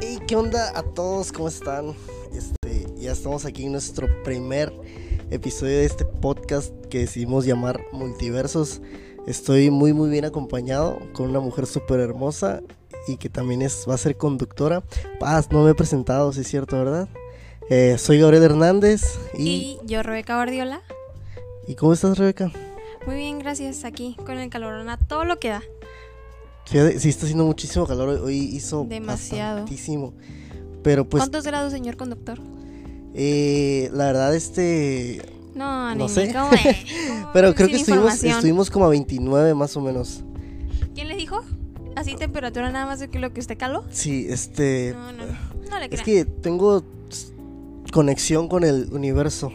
Hey, ¿qué onda a todos? ¿Cómo están? Este, ya estamos aquí en nuestro primer episodio de este podcast que decidimos llamar Multiversos. Estoy muy muy bien acompañado con una mujer súper hermosa y que también es, va a ser conductora. Paz, no me he presentado, si es cierto, ¿verdad? Eh, soy Gabriel Hernández y, Y yo, Rebeca Guardiola. ¿Y cómo estás, Rebeca? Muy bien, gracias. Aquí con el calorón a todo lo que da. Sí está haciendo muchísimo calor, hoy- hizo Demasiado. bastantísimo. Pero pues, ¿Cuántos grados, señor conductor? eh, la verdad, este, No, No ni sé. ¿cómo es? ¿Cómo Pero creo que estuvimos, estuvimos como a 29 más o menos. ¿Quién le dijo? ¿Así temperatura nada más de que lo que usted caló? Sí, este... No, no, no le es que tengo conexión con el universo.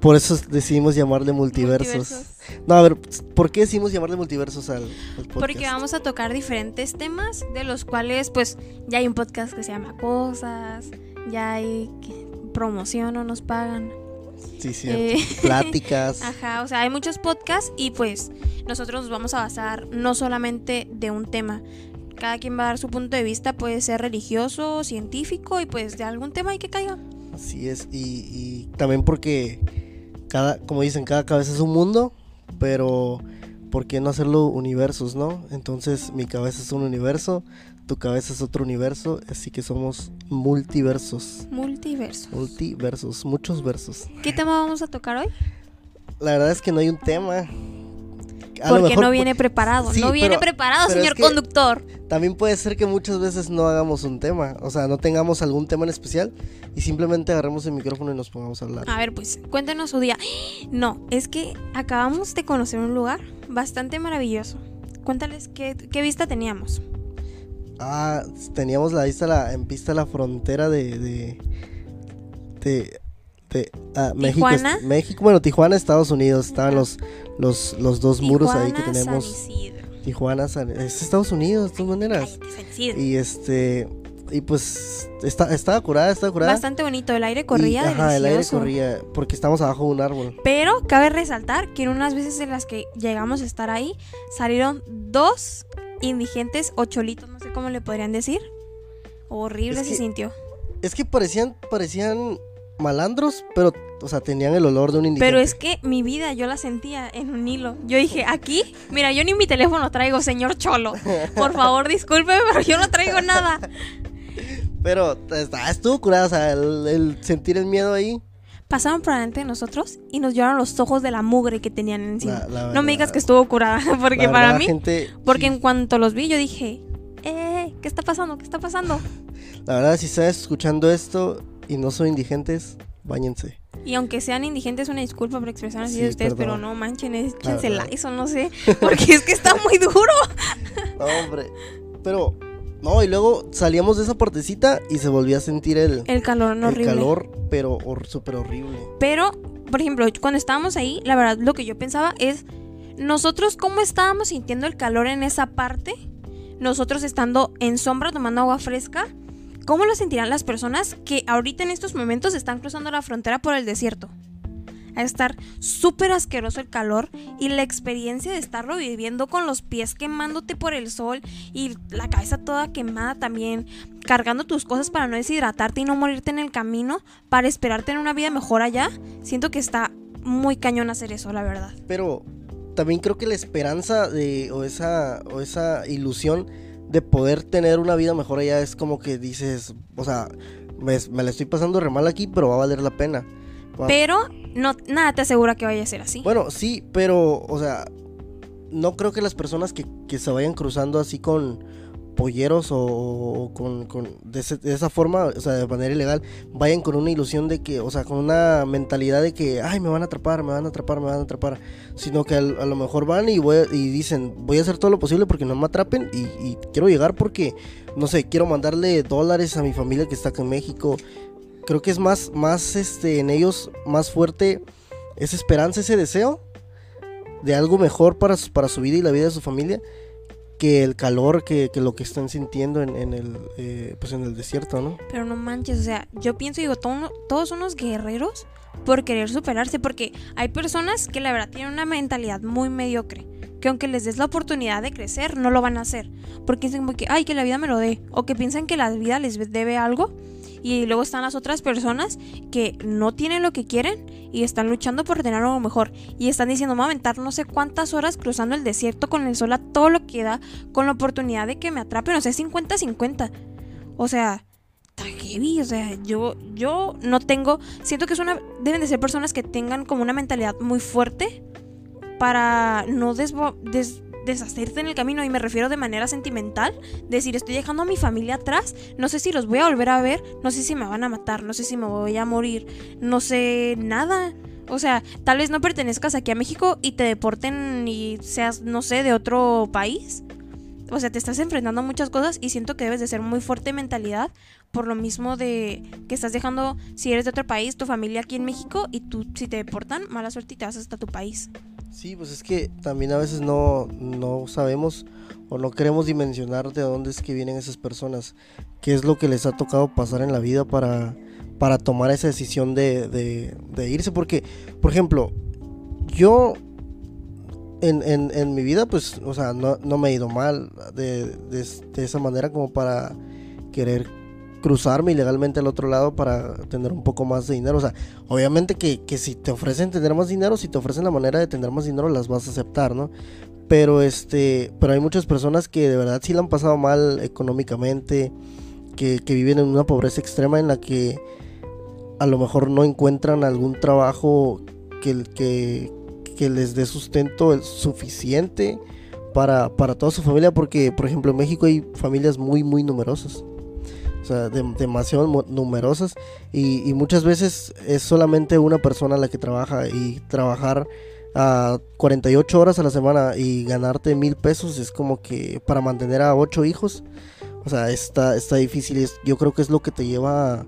Por eso decidimos llamarle multiversos. Multiversos. No, a ver, ¿por qué decidimos llamarle multiversos al, al podcast? Porque vamos a tocar diferentes temas, de los cuales, pues, ya hay un podcast que se llama Cosas, ya hay promoción o nos pagan. Sí, sí. Eh, Pláticas. Ajá, o sea, hay muchos podcasts y pues nosotros nos vamos a basar no solamente de un tema. Cada quien va a dar su punto de vista, puede ser religioso, científico y pues de algún tema hay que caiga. Así es. Y, y también porque cada, como dicen, cada cabeza es un mundo, pero ¿por qué no hacerlo universos, no? Entonces mi cabeza es un universo, tu cabeza es otro universo, así que somos multiversos. Multiverso. Multiversos, muchos versos. ¿Qué tema vamos a tocar hoy? La verdad es que no hay un tema. A lo Porque mejor no viene preparado. sí, no viene pero- preparado, pero es señor que- conductor. También puede ser que muchas veces no hagamos un tema, o sea, no tengamos algún tema en especial y simplemente agarremos el micrófono y nos pongamos a hablar. A ver, pues, cuéntenos su día. No, es que acabamos de conocer un lugar bastante maravilloso. Cuéntales qué, qué vista teníamos. Ah, teníamos la vista la, en vista la frontera de de, de, de, ah, México, México, bueno, Tijuana, Estados Unidos, estaban los los los dos muros ahí que Tijuana, San tenemos. Isidro. Tijuana, San- es Estados Unidos, de todas maneras. Cállate, San Isidro. Y este y pues está, estaba curada, estaba curada. Bastante bonito, el aire Y, corría ajá, el aire corría porque estamos abajo de un árbol. Pero cabe resaltar que en unas veces en las que llegamos a estar ahí, salieron dos indigentes o cholitos, no sé cómo le podrían decir. Horrible Es se que- sintió. Es que parecían parecían malandros, pero o sea, tenían el olor de un indigente. Pero es que mi vida yo la sentía en un hilo. Yo dije, aquí, mira, yo ni mi teléfono traigo, señor Cholo. Por favor, discúlpeme, pero yo no traigo nada. Pero estuvo curada, o sea, el, el sentir el miedo ahí. Pasaron por delante de nosotros y nos lloraron los ojos de la mugre que tenían encima. La- la no me digas que estuvo curada, porque para mí gente, Porque sí, en cuanto los vi, yo dije, eh, ¿qué está pasando? ¿Qué está pasando? la verdad, si estás escuchando esto y no son indigentes, bañense. Y aunque sean indigentes, una disculpa por expresar así Sí, de ustedes, perdón. pero no manchen, échense verdad. la eso, no sé. Porque es que está muy duro. No, hombre. Pero, no, y luego salíamos de esa partecita y se volvía a sentir el, El calor, no el horrible. calor, pero hor- súper horrible. Pero, por ejemplo, cuando estábamos ahí, la verdad, lo que yo pensaba es, nosotros cómo estábamos sintiendo el calor en esa parte, nosotros estando en sombra tomando agua fresca, ¿cómo lo sentirán las personas que ahorita en estos momentos están cruzando la frontera por el desierto? A estar súper asqueroso el calor y la experiencia de estarlo viviendo con los pies quemándote por el sol y la cabeza toda quemada también, cargando tus cosas para no deshidratarte y no morirte en el camino, para esperar tener una vida mejor allá, siento que está muy cañón hacer eso, la verdad. Pero también creo que la esperanza de, o esa, o esa ilusión de poder tener una vida mejor allá es como que dices, o sea, me, me la estoy pasando re mal aquí, pero va a valer la pena. Va- Pero no, nada te asegura que vaya a ser así. Bueno, sí, pero, o sea, no creo que las personas que, que se vayan cruzando así con polleros o, con, con- de, ese- de esa forma, o sea, de manera ilegal, vayan con una ilusión de que, o sea, con una mentalidad de que, ay, me van a atrapar, me van a atrapar, me van a atrapar, sino que a, lo mejor van y, voy, y dicen, voy a hacer todo lo posible porque no me atrapen y, y quiero llegar porque, no sé, quiero mandarle dólares a mi familia que está acá en México. Creo que es más, más, este, en ellos, más fuerte esa esperanza, ese deseo de algo mejor para su, para su vida y la vida de su familia que el calor que, que lo que están sintiendo en, en el eh, pues en el desierto, ¿no? Pero no manches, o sea, yo pienso y digo, todo- todos son unos guerreros por querer superarse, porque hay personas que la verdad tienen una mentalidad muy mediocre. que aunque les des la oportunidad de crecer, no lo van a hacer. Porque dicen que, ay, que la vida me lo dé. O que piensan que la vida les debe algo. Y luego están las otras personas que no tienen lo que quieren y están luchando por tener algo mejor. Y están diciendo, me aventar no sé cuántas horas cruzando el desierto con el sol a todo lo que da, con la oportunidad de que me atrapen, o sea, 50-50. O sea, está heavy, o sea, yo, yo no tengo, siento que es una, deben de ser personas que tengan como una mentalidad muy fuerte para no deshacerte en el camino y me refiero de manera sentimental, decir estoy dejando a mi familia atrás, no sé si los voy a volver a ver, no sé si me van a matar, no sé si me voy a morir, no sé nada. O sea, tal vez no pertenezcas aquí a México y te deporten y seas, no sé, de otro país. O sea, te estás enfrentando a muchas cosas y siento que debes de ser muy fuerte mentalidad por lo mismo de que estás dejando, si eres de otro país, tu familia aquí en México y tú, si te deportan, mala suerte y te vas hasta tu país. Sí, pues es que también a veces no, no sabemos o no queremos dimensionar de dónde es que vienen esas personas, qué es lo que les ha tocado pasar en la vida para, para tomar esa decisión de, de, irse. Porque, por ejemplo, yo en, en, mi vida, pues, o sea, no, no me he ido mal de, de, esa manera como para querer cruzarme ilegalmente al otro lado para tener un poco más de dinero. O sea, obviamente que, que, si te ofrecen tener más dinero, si te ofrecen la manera de tener más dinero, las vas a aceptar, ¿no? Pero este, pero hay muchas personas que de verdad sí la han pasado mal económicamente, que, que viven en una pobreza extrema en la que a lo mejor no encuentran algún trabajo que, que, que les dé sustento el suficiente para, para toda su familia, porque por ejemplo en México hay familias muy, muy numerosas o sea, demasiado numerosas y, muchas veces es solamente una persona la que trabaja y trabajar a 48 horas a la semana y ganarte mil pesos es como que para mantener a ocho hijos, o sea, está, está difícil. yo creo que es lo que te lleva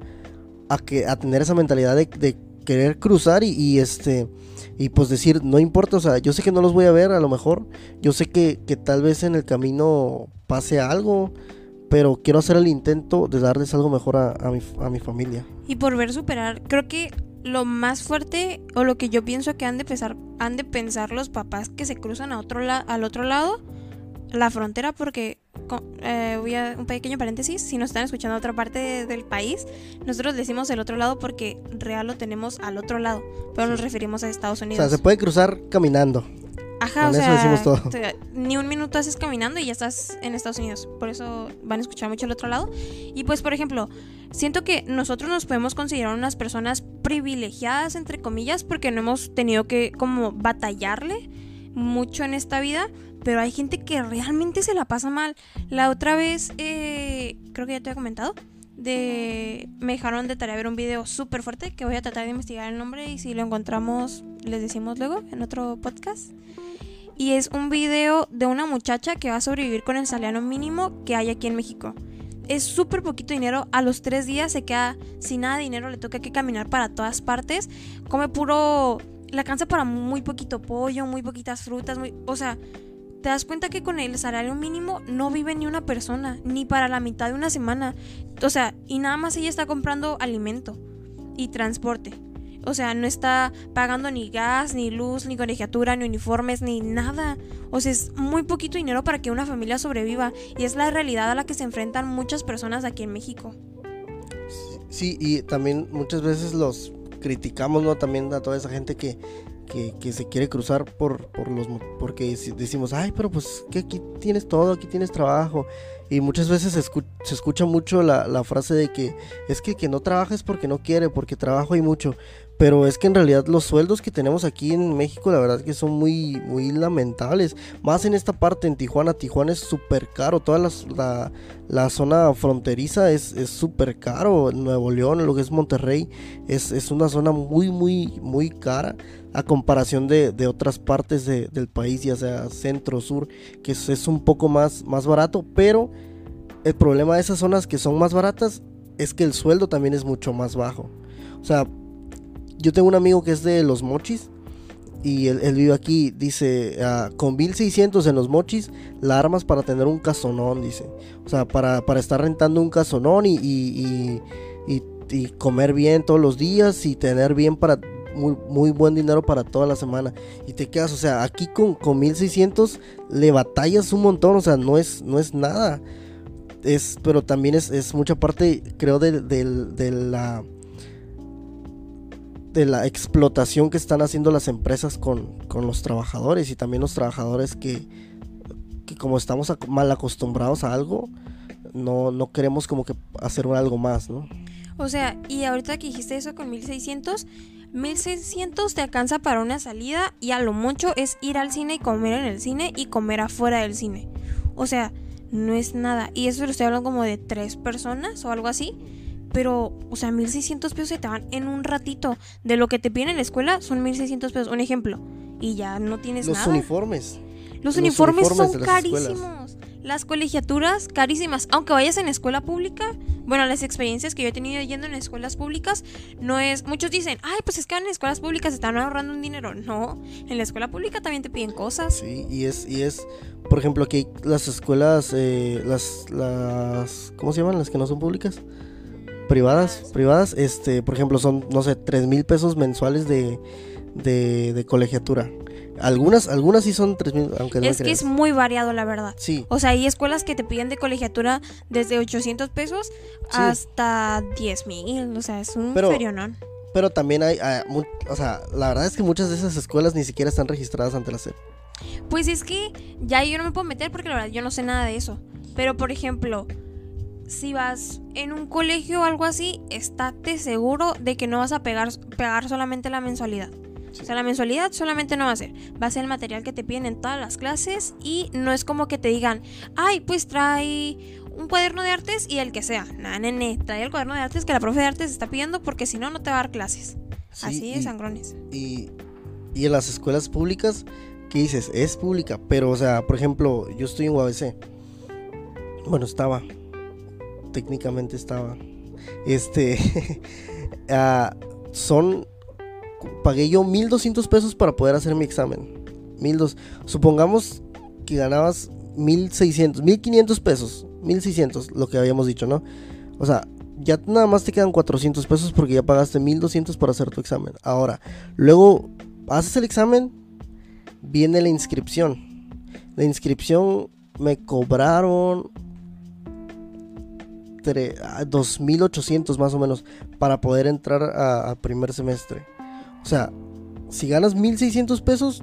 a, que, a tener esa mentalidad de, querer cruzar y, este y pues decir, no importa, o sea, yo sé que no los voy a ver a lo mejor, yo sé que, que tal vez en el camino pase algo, pero quiero hacer el intento de darles algo mejor a, mi, a mi familia. Y por ver superar, creo que lo más fuerte o lo que yo pienso que han de pensar, han de pensar los papás que se cruzan a otro al otro lado, la frontera, porque eh, voy a un pequeño paréntesis, si nos están escuchando a otra parte del país, nosotros decimos el otro lado porque real lo tenemos al otro lado, pero nos referimos a Estados Unidos. O sea, se puede cruzar caminando. Ajá, o sea, ni un minuto haces caminando y ya estás en Estados Unidos. Por eso van a escuchar mucho el otro lado. Y pues, por ejemplo, siento que nosotros nos podemos considerar unas personas privilegiadas, entre comillas, porque no hemos tenido que como batallarle mucho en esta vida. Pero hay gente que realmente se la pasa mal. La otra vez, eh, creo que ya te había comentado, de me dejaron de tarea ver un video súper fuerte que voy a tratar de investigar el nombre y si lo encontramos les decimos luego en otro podcast. Y es un video de una muchacha que va a sobrevivir con el salario mínimo que hay aquí en México. Es súper poquito dinero. A los tres días se queda sin nada de dinero. Le toca que caminar para todas partes. Come puro... Le alcanza para muy poquito pollo, muy poquitas frutas. Muy, o sea, te das cuenta que con el salario mínimo no vive ni una persona. Ni para la mitad de una semana. O sea, y nada más ella está comprando alimento y transporte. O sea, no está pagando ni gas, ni luz, ni colegiatura, ni uniformes, ni nada. O sea, es muy poquito dinero para que una familia sobreviva. Y es la realidad a la que se enfrentan muchas personas aquí en México. Sí, y también muchas veces los criticamos, ¿no? También a toda esa gente que, que, se quiere cruzar por, por los porque decimos, ay, pero pues que aquí tienes todo, aquí tienes trabajo. Y muchas veces se, escucha, mucho la, la, frase de que es que que no trabajes porque no quiere, porque trabajo hay mucho. Pero es que en realidad los sueldos que tenemos aquí en México, la verdad que son muy, muy lamentables. Más en esta parte, en Tijuana. Tijuana es súper caro. Toda la, la, zona fronteriza es súper caro. Nuevo León, lo que es Monterrey, es, es, una zona muy, muy, muy cara. A comparación de, de otras partes del país, ya sea centro, sur, que es, es un poco más, más barato. Pero el problema de esas zonas que son más baratas es que el sueldo también es mucho más bajo. O sea, yo tengo un amigo que es de los mochis y él, vive aquí, dice, ah, con 1600 en los mochis, la armas para tener un casonón, dice. O sea, para, estar rentando un casonón y, y, y, comer bien todos los días y tener bien para muy, muy buen dinero para toda la semana. Y te quedas, o sea, aquí con, con 1600 le batallas un montón, o sea, no es, no es nada. Es, pero también es, es mucha parte, creo, de, de la de la explotación que están haciendo las empresas con, con los trabajadores y también los trabajadores que, que como estamos mal acostumbrados a algo, no, no queremos como que hacer algo más, ¿no? O sea, y ahorita que dijiste eso con 1600, 1600 te alcanza para una salida y a lo mucho es ir al cine y comer en el cine y comer afuera del cine. O sea, no es nada. Y eso lo estoy hablando como de tres personas o algo así. Pero, o sea, 1600 pesos se te van en un ratito. De lo que te piden en la escuela son 1600 pesos. Un ejemplo. Y ya no tienes Los nada. uniformes. Los, uniformes, son carísimos. Las colegiaturas carísimas. Aunque vayas en escuela pública, bueno, las experiencias que yo he tenido yendo en escuelas públicas, no es. Muchos dicen, ay, pues es que en escuelas públicas están ahorrando un dinero. No, en la escuela pública también te piden cosas. Sí, y es, y es por ejemplo, aquí las escuelas, eh, las, las. ¿Cómo se llaman? Las que no son públicas. Privadas, privadas, este, por ejemplo, son, no sé, tres mil pesos mensuales de, de, de colegiatura. Algunas, algunas sí son 3 mil, aunque no Es que es muy variado, la verdad. Sí. O sea, hay escuelas que te piden de colegiatura desde 800 pesos hasta 10 mil. O sea, es un Pero- ferionón. Pero también hay, o sea, la verdad es que muchas de esas escuelas ni siquiera están registradas ante la SEP. Pues es que ya yo no me puedo meter porque la verdad yo no sé nada de eso. Pero por ejemplo, si vas en un colegio o algo así, estate seguro de que no vas a pegar, pagar solamente la mensualidad. O sea, la mensualidad solamente no va a ser. Va a ser el material que te piden en todas las clases y no es como que te digan, ay, pues trae un cuaderno de artes y el que sea. Nada, nene, trae el cuaderno de artes que la profe de artes está pidiendo porque si no, no te va a dar clases. Sí, Así de y- sangrones. Y, y en las escuelas públicas, ¿qué dices? Es pública, pero, o sea, por ejemplo, yo estoy en UABC. Bueno, estaba. Técnicamente estaba. Este. ah, son. Pagué yo 1200 pesos para poder hacer mi examen. 1200. Supongamos que ganabas 1600, 1500 pesos. 1600, lo que habíamos dicho, ¿no? O sea, ya nada más te quedan 400 pesos porque ya pagaste 1200 para hacer tu examen. Ahora, luego haces el examen, viene la inscripción. La inscripción me cobraron tre- ah, 2800 más o menos para poder entrar a, primer semestre. O sea, si ganas 1600 pesos,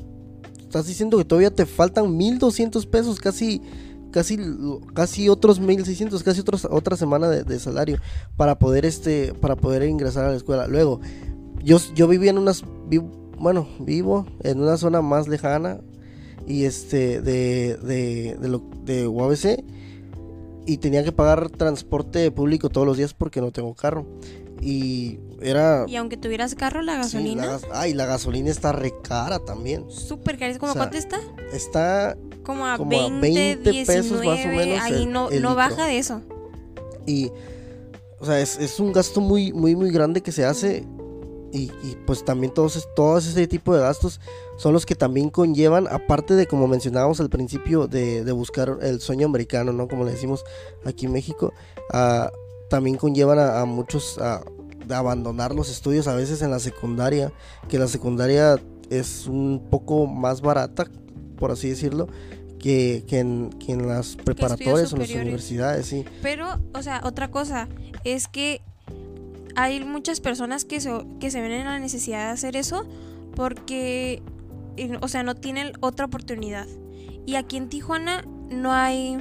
estás diciendo que todavía te faltan 1200 pesos, casi casi casi otros 1600, casi otros, otra semana de, salario para poder este para poder ingresar a la escuela. Luego, yo yo vivía en unas vi- bueno, vivo en una zona más lejana y este de de de, lo, de UABC y tenía que pagar transporte público todos los días porque no tengo carro. Y era Y aunque tuvieras carro, la Sí, gasolina, la gas- ay, la gasolina está re cara también. súper cara. ¿Cómo O sea, cuánto está? Está Como a como a 20, 20 pesos 19, más o menos ahí el- no, el no baja de eso. y o sea, es, es un gasto muy muy muy grande que se hace y, y, pues también todos todos ese tipo de gastos son los que también conllevan aparte de como mencionábamos al principio de, de buscar el sueño americano, ¿no? Como le decimos aquí en México, ah, también conllevan a, a muchos a, de abandonar los estudios a veces en la secundaria, que la secundaria es un poco más barata, por así decirlo, que, que en, que en las preparatorias o en las universidades, sí. Pero, o sea, otra cosa es que hay muchas personas que se, que se ven en la necesidad de hacer eso porque, o sea, no tienen otra oportunidad. Y aquí en Tijuana no hay...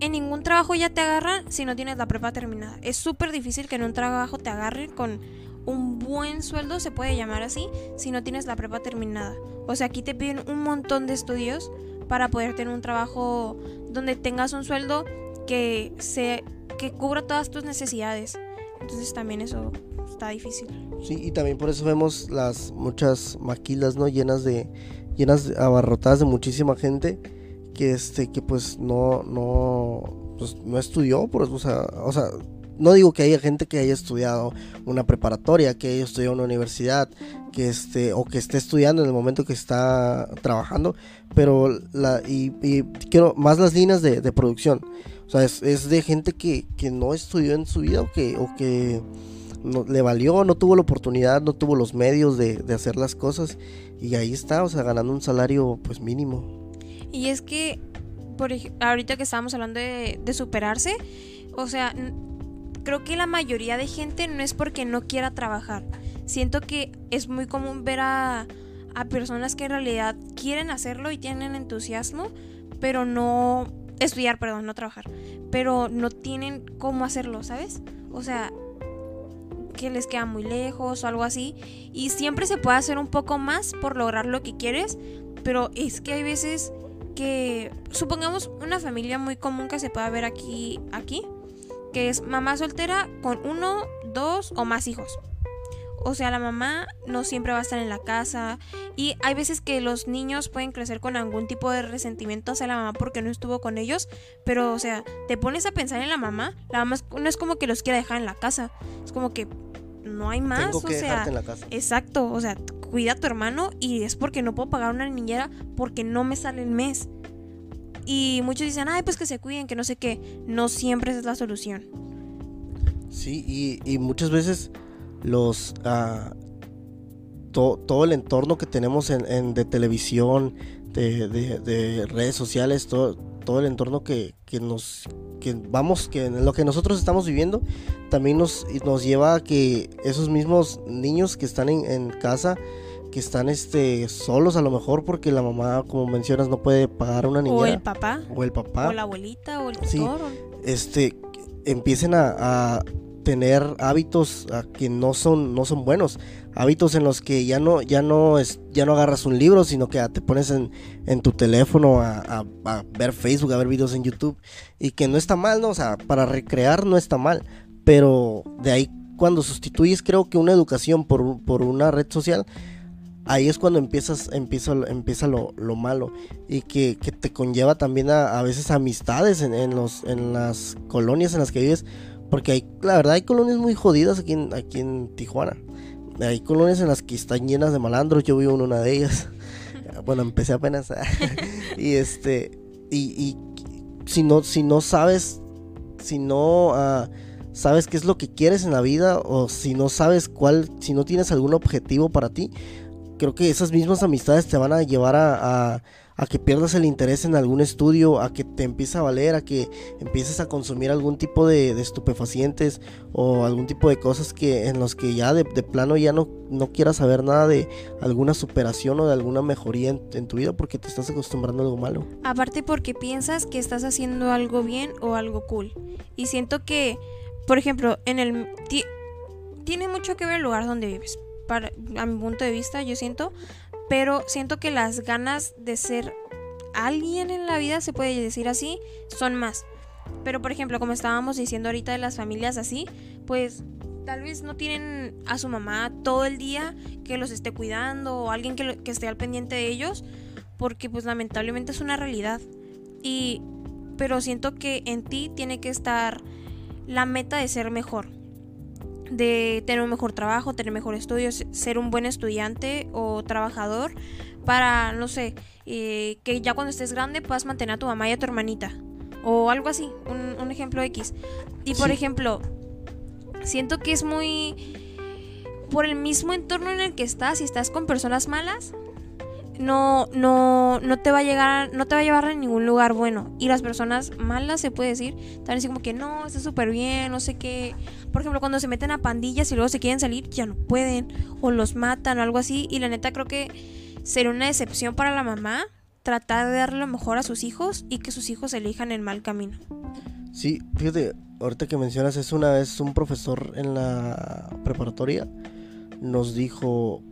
En ningún trabajo ya te agarran si no tienes la prepa terminada. Es súper difícil que en un trabajo te agarren con un buen sueldo, se puede llamar así, si no tienes la prepa terminada. O sea, aquí te piden un montón de estudios para poder tener un trabajo donde tengas un sueldo que se que cubra todas tus necesidades. Entonces también eso está difícil. Sí, y también por eso vemos las muchas maquilas, ¿no? Llenas de, llenas, de- abarrotadas de muchísima gente que este, que pues no, no, pues no estudió, pues, o sea, o sea, no digo que haya gente que haya estudiado una preparatoria, que haya estudiado una universidad, que este, o que esté estudiando en el momento que está trabajando, pero la, y, y quiero más las líneas de, de producción. O sea, es, de gente que, que no estudió en su vida o que, o que le valió, no tuvo la oportunidad, no tuvo los medios de, de hacer las cosas y ahí está, o sea, ganando un salario pues mínimo. Y es que, por ahorita que estábamos hablando de, de superarse, o sea, creo que la mayoría de gente no es porque no quiera trabajar. Siento que es muy común ver a, a personas que en realidad quieren hacerlo y tienen entusiasmo, pero no estudiar, perdón, no trabajar, pero no tienen cómo hacerlo, ¿sabes? O sea, que les queda muy lejos o algo así. Y siempre se puede hacer un poco más por lograr lo que quieres, pero es que hay veces que, supongamos una familia muy común que se pueda ver aquí, aquí, que es mamá soltera con uno, dos o más hijos. O sea, la mamá no siempre va a estar en la casa y hay veces que los niños pueden crecer con algún tipo de resentimiento hacia la mamá porque no estuvo con ellos, pero o sea, te pones a pensar en la mamá, la mamá no es como que los quiera dejar en la casa, es como que no hay más, Tengo que o sea, en la casa. exacto, o sea, cuida a tu hermano y es porque no puedo pagar una niñera porque no me sale el mes. Y muchos dicen, ay, pues que se cuiden, que no sé qué. No siempre esa es la solución. Sí, y, y muchas veces los to- todo el entorno que tenemos en, en- de televisión, de, de- de redes sociales, todo, todo el entorno que, que nos que vamos, que en lo que nosotros estamos viviendo, también nos, nos lleva a que esos mismos niños que están en, en casa, que están este solos a lo mejor porque la mamá, como mencionas, no puede pagar una niñera O el papá, o el papá o la abuelita, o el Sí. tutor. o- este empiecen a, a tener hábitos ah, que no son no son buenos. Hábitos en los que ya no ya no es ya no agarras un libro sino que te pones en, en tu teléfono a, a- a ver Facebook a ver videos en YouTube. Y que no está mal no o sea para recrear no está mal. Pero de ahí cuando sustituyes creo que una educación por, por una red social ahí es cuando empiezas empieza, empieza lo, lo malo. Y que, que te conlleva también a, a veces amistades en, en los en las colonias en las que vives porque hay la verdad hay colonias muy jodidas aquí en, aquí en Tijuana. Hay colonias en las que están llenas de malandros yo vivo en una de ellas. Bueno empecé apenas y este y, y si no si no sabes si no ah, sabes qué es lo que quieres en la vida o si no sabes cuál si no tienes algún objetivo para ti creo que esas mismas amistades te van a llevar a, a- a que pierdas el interés en algún estudio, a que te empiece a valer, a que empieces a consumir algún tipo de, estupefacientes o algún tipo de cosas que en los que ya de, plano ya no, no quieras saber nada de alguna superación o de alguna mejoría en, tu vida porque te estás acostumbrando a algo malo. Aparte porque piensas que estás haciendo algo bien o algo cool. Y siento que, por ejemplo, en el ti- tiene mucho que ver el lugar donde vives. Para, a mi punto de vista, yo siento. Pero siento que las ganas de ser alguien en la vida, se puede decir así, son más. Pero por ejemplo, como estábamos diciendo ahorita de las familias así, pues tal vez no tienen a su mamá todo el día que los esté cuidando o alguien que, lo- que esté al pendiente de ellos, porque pues lamentablemente es una realidad. Y pero siento que en ti tiene que estar la meta de ser mejor, de tener un mejor trabajo, tener mejor estudios, ser un buen estudiante o trabajador para, no sé, eh, que ya cuando estés grande puedas mantener a tu mamá y a tu hermanita o algo así, un, un ejemplo X. Y por Sí. ejemplo, siento que es muy por el mismo entorno en el que estás, si estás con personas malas, no, no, no te va a llegar, no te va a llevar a ningún lugar bueno. Y las personas malas, se puede decir, están así como que no, está súper bien, no sé qué. Por ejemplo, cuando se meten a pandillas y luego se quieren salir, ya no pueden, o los matan o algo así. Y la neta creo que sería una decepción para la mamá tratar de darle lo mejor a sus hijos y que sus hijos elijan el mal camino. Sí, fíjate, ahorita que mencionas es una vez un profesor en la preparatoria nos dijo,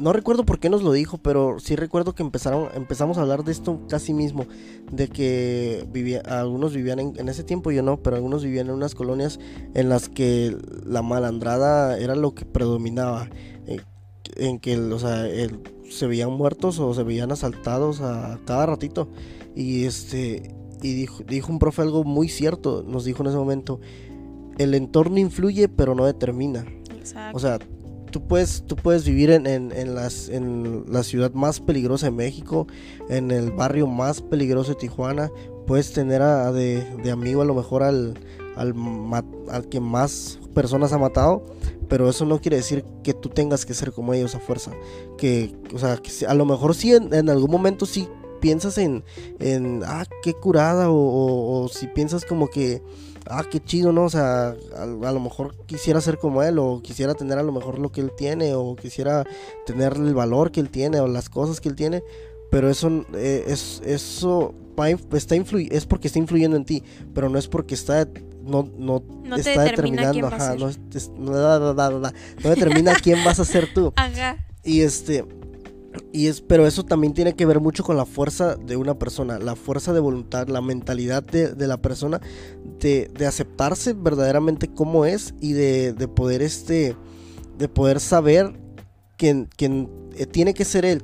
no recuerdo por qué nos lo dijo, pero sí recuerdo que empezaron, empezamos a hablar de esto casi mismo, de que vivía, algunos vivían en, ese tiempo, yo no, pero algunos vivían en unas colonias en las que la malandrada era lo que predominaba, eh, en que, o sea, se veían muertos o se veían asaltados a cada ratito, y este, y dijo, dijo un profe algo muy cierto, nos dijo en ese momento, el entorno influye pero no determina. Exacto. O sea, tú puedes, tú puedes vivir en, en, en en la ciudad más peligrosa de México, en el barrio más peligroso de Tijuana, puedes tener a, de, amigo a lo mejor al, al, que más personas ha matado, pero eso no quiere decir que tú tengas que ser como ellos a fuerza. Que, o sea, que a lo mejor sí en, algún momento sí piensas en, en ah, qué curada, o, si piensas como que, ah, qué chido, ¿no? O sea, a, lo mejor quisiera ser como él, o quisiera tener a lo mejor lo que él tiene, o quisiera tener el valor que él tiene, o las cosas que él tiene, pero eso, eh, es, eso está es porque está influyendo en ti, pero no es porque está no, no, está determinando, ajá, no, no, determina quién vas a ser tú. Y este, y es, pero eso también tiene que ver mucho con la fuerza de una persona, la fuerza de voluntad, la mentalidad de, la persona, de, de, aceptarse verdaderamente como es y de, de poder este, de poder saber que eh, tiene que ser él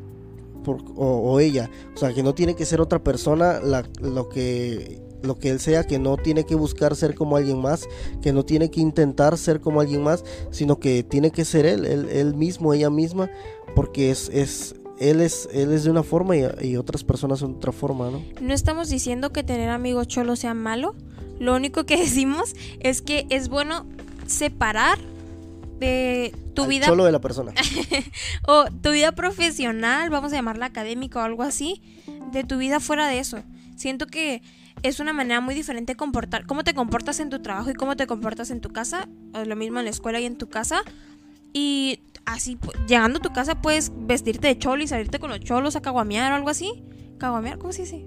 o, ella, o sea, que no tiene que ser otra persona la, lo que lo que él sea, que no tiene que buscar ser como alguien más, que no tiene que intentar ser como alguien más, sino que tiene que ser él, él, mismo, ella misma, porque es, es, él es, él es de una forma y, otras personas son de otra forma, ¿no? No estamos diciendo que tener amigos cholos sea malo, lo único que decimos es que es bueno separar de tu vida cholo de la persona o tu vida profesional, vamos a llamarla académica o algo así, de tu vida fuera de eso. Siento que es una manera muy diferente de comportar, cómo te comportas en tu trabajo y cómo te comportas en tu casa, o lo mismo en la escuela y en tu casa. Y así, llegando a tu casa puedes vestirte de cholo y salirte con los cholos a caguamear o algo así. ¿Caguamear? ¿Cómo se dice?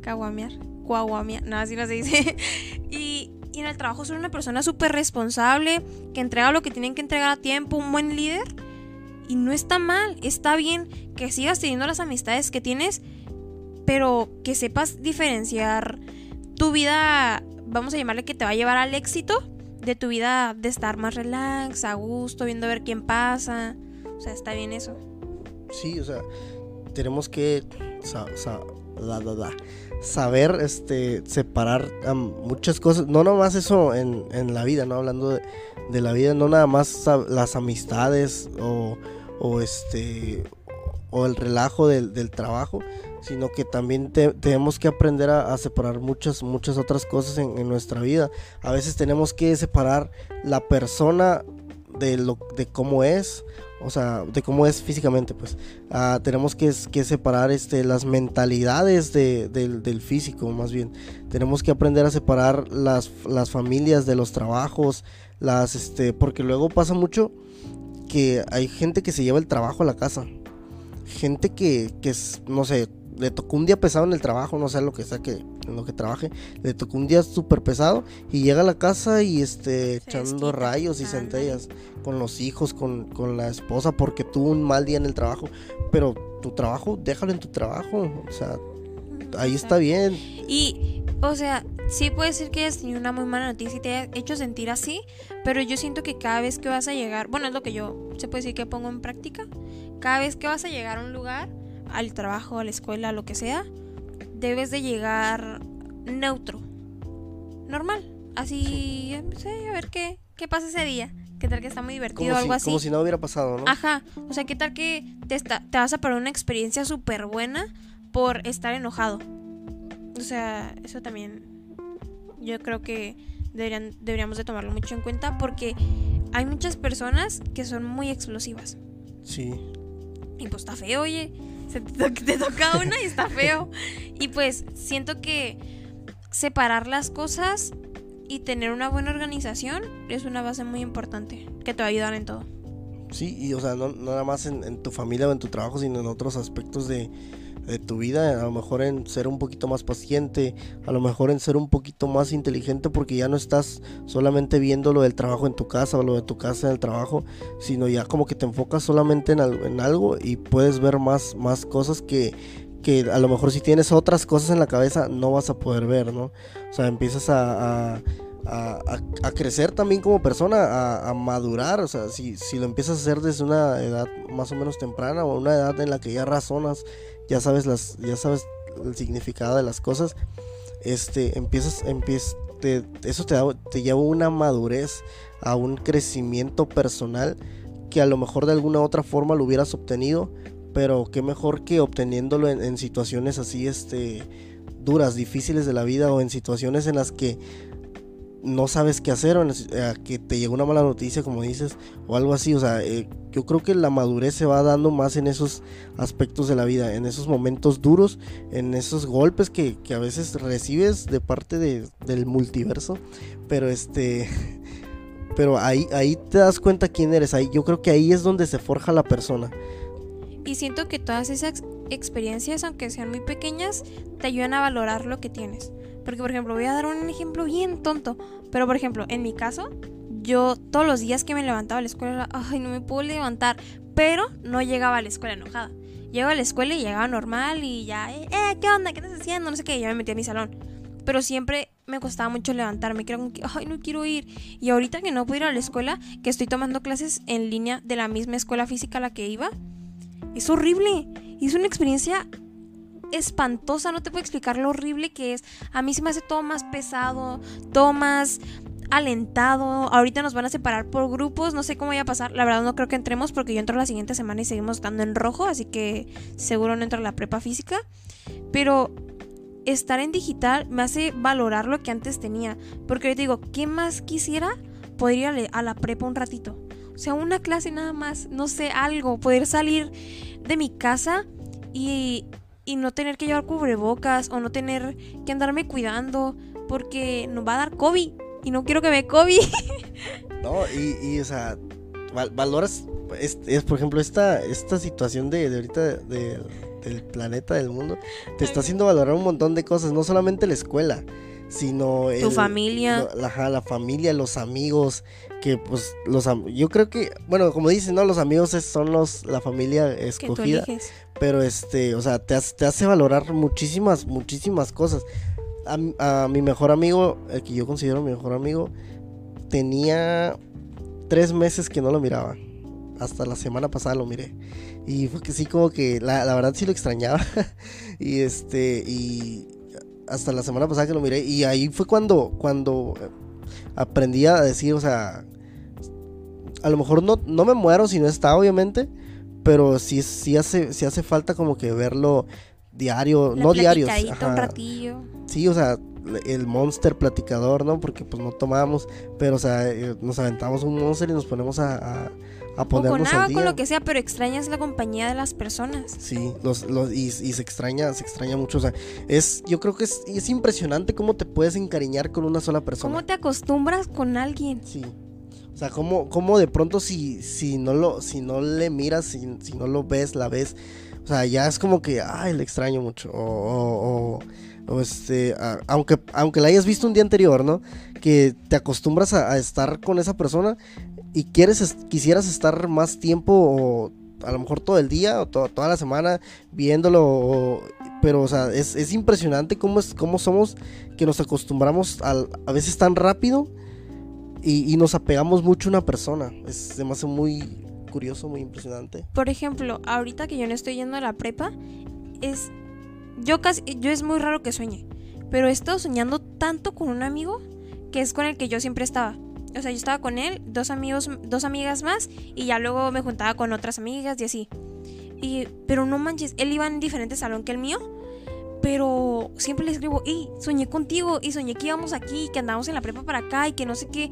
Caguamear. Caguamear. No, así no se dice. y, y en el trabajo ser una persona súper responsable, que entrega lo que tienen que entregar a tiempo, un buen líder. Y no está mal, está bien que sigas teniendo las amistades que tienes pero que sepas diferenciar tu vida, vamos a llamarle que te va a llevar al éxito, de tu vida de estar más relax, a gusto, viendo a ver quién pasa. O sea, está bien eso. Sí, o sea, tenemos que saber este, separar muchas cosas. No nomás eso en, en la vida, ¿no? Hablando de, de, la vida, no nada más las amistades o, o este o el relajo del, del trabajo, sino que también tenemos que aprender a, separar muchas, muchas otras cosas en, nuestra vida. A veces tenemos que separar la persona de, lo, de cómo es, o sea, de cómo es físicamente, pues. Ah, tenemos que, que, separar este, las mentalidades del físico, más bien. Tenemos que aprender a separar las, las familias de los trabajos, las, este, porque luego pasa mucho que hay gente que se lleva el trabajo a la casa. Gente que, que no sé, le tocó un día pesado en el trabajo, no sé lo que sea que en lo que trabaje, le tocó un día súper pesado y llega a la casa y este echando rayos y centellas con los hijos, con, con, la esposa porque tuvo un mal día en el trabajo, pero tu trabajo, déjalo en tu trabajo, o sea, ahí está bien. Y, o sea, sí puede ser que hayas tenido una muy mala noticia y te haya hecho sentir así, pero yo siento que cada vez que vas a llegar, bueno, es lo que yo se puede decir que pongo en práctica, cada vez que vas a llegar a un lugar, al trabajo, a la escuela, lo que sea, debes de llegar neutro. Normal. Así, a ver qué, qué pasa ese día. ¿Qué tal que está muy divertido o algo así? Como si no hubiera pasado, ¿no? Ajá. O sea, ¿qué tal que te, está, te vas a perder una experiencia súper buena por estar enojado? O sea, eso también yo creo que deberían, deberíamos de tomarlo mucho en cuenta porque hay muchas personas que son muy explosivas. Sí. Y pues está feo, oye se te, toca una y está feo. Y pues siento que separar las cosas y tener una buena organización es una base muy importante que te va a ayudar en todo. Sí, y o sea, no, nada más en, tu familia o en tu trabajo, sino en otros aspectos de, de tu vida, a lo mejor en ser un poquito más paciente, a lo mejor en ser un poquito más inteligente porque ya no estás solamente viendo lo del trabajo en tu casa o lo de tu casa en el trabajo, sino ya como que te enfocas solamente en, algo y puedes ver más, más cosas que, que a lo mejor si tienes otras cosas en la cabeza no vas a poder ver, ¿no? O sea, empiezas a, a a, crecer también como persona, a, madurar, o sea, si, si, lo empiezas a hacer desde una edad más o menos temprana o una edad en la que ya razonas ya sabes las, ya sabes el significado de las cosas, este, empiezas, empiezas, eso te, da, te lleva una madurez, a un crecimiento personal que a lo mejor de alguna otra forma lo hubieras obtenido, pero qué mejor que obteniéndolo en, situaciones así, este, duras, difíciles de la vida o en situaciones en las que no sabes qué hacer o que te llegó una mala noticia, como dices, o algo así. O sea, eh, yo creo que la madurez se va dando más en esos aspectos de la vida, en esos momentos duros, en esos golpes que, que a veces recibes de parte de, del multiverso. Pero este. Pero ahí, ahí te das cuenta quién eres. Ahí, yo creo que ahí es donde se forja la persona. Y siento que todas esas experiencias, aunque sean muy pequeñas, te ayudan a valorar lo que tienes. Porque, por ejemplo, voy a dar un ejemplo bien tonto. Pero, por ejemplo, en mi caso, yo todos los días que me levantaba a la escuela, ay, no me puedo levantar. Pero no llegaba a la escuela enojada. Llegaba a la escuela y llegaba normal y ya, eh, ¿qué onda? ¿Qué estás haciendo? No sé qué, ya me metí a mi salón. Pero siempre me costaba mucho levantarme, que era como que, ay, no quiero ir. Y ahorita que no puedo ir a la escuela, que estoy tomando clases en línea de la misma escuela física a la que iba, es horrible. Y es una experiencia espantosa, no te puedo explicar lo horrible que es. A mí se me hace todo más pesado, todo más alentado. Ahorita nos van a separar por grupos, no sé cómo vaya a pasar. La verdad no creo que entremos porque yo entro la siguiente semana y seguimos estando en rojo, así que seguro no entro a la prepa física. Pero estar en digital me hace valorar lo que antes tenía. Porque yo digo, ¿qué más quisiera? Poder ir a la prepa un ratito. O sea, una clase nada más, no sé, algo. Poder salir de mi casa y, y no tener que llevar cubrebocas o no tener que andarme cuidando porque nos va a dar COVID y no quiero que me COVID. no, y, y o sea, valoras, es, es, por ejemplo, esta, esta situación de, de ahorita de, del planeta, del mundo, te está haciendo valorar un montón de cosas, no solamente la escuela, sino... Tu familia. la, la, familia, los amigos, que pues los yo creo que, bueno, como dicen, ¿no? Los amigos son los, la familia escogida. Pero este, o sea, te, te hace valorar muchísimas, muchísimas cosas. A, a, mi mejor amigo, el que yo considero mi mejor amigo, tenía tres meses que no lo miraba. Hasta la semana pasada lo miré. Y fue que sí, como que la, la verdad sí lo extrañaba. y este, y hasta la semana pasada que lo miré. Y ahí fue cuando, cuando aprendí a decir, o sea, a lo mejor no, no me muero si no está, obviamente. Pero sí, sí, hace, sí hace falta como que verlo diario, no diario. un ratillo. Sí, o sea, el monster platicador, ¿no? Porque pues no tomamos, pero o sea, eh, nos aventamos un monster y nos ponemos a a ponernos o con agua, con lo que sea, pero extrañas la compañía de las personas. Sí, los, los, y, se extraña, se extraña mucho. O sea, es, yo creo que es, es impresionante cómo te puedes encariñar con una sola persona. ¿Cómo te acostumbras con alguien? Sí. O sea, cómo, cómo de pronto si, si no lo, si no le miras, si, si no lo ves, la ves, o sea, ya es como que, ay, le extraño mucho. O, o, este, aunque, aunque la hayas visto un día anterior, ¿no? Que te acostumbras a, a, estar con esa persona y quieres, quisieras estar más tiempo o a lo mejor todo el día o toda la semana viéndolo, pero o sea, es, impresionante cómo, es, cómo somos que nos acostumbramos a, a veces tan rápido y, nos apegamos mucho a una persona. Es, se me hace muy curioso, muy impresionante. Por ejemplo, ahorita que yo no estoy yendo a la prepa, es... Yo casi... Yo es muy raro que sueñe, pero he estado soñando tanto con un amigo que es con el que yo siempre estaba o sea, yo estaba con él, dos amigos, dos amigas más, y ya luego me juntaba con otras amigas y así. Y, pero no manches, él iba en diferente salón que el mío. Pero siempre le escribo, y soñé contigo, y soñé que íbamos aquí, que andábamos en la prepa para acá, y que no sé qué.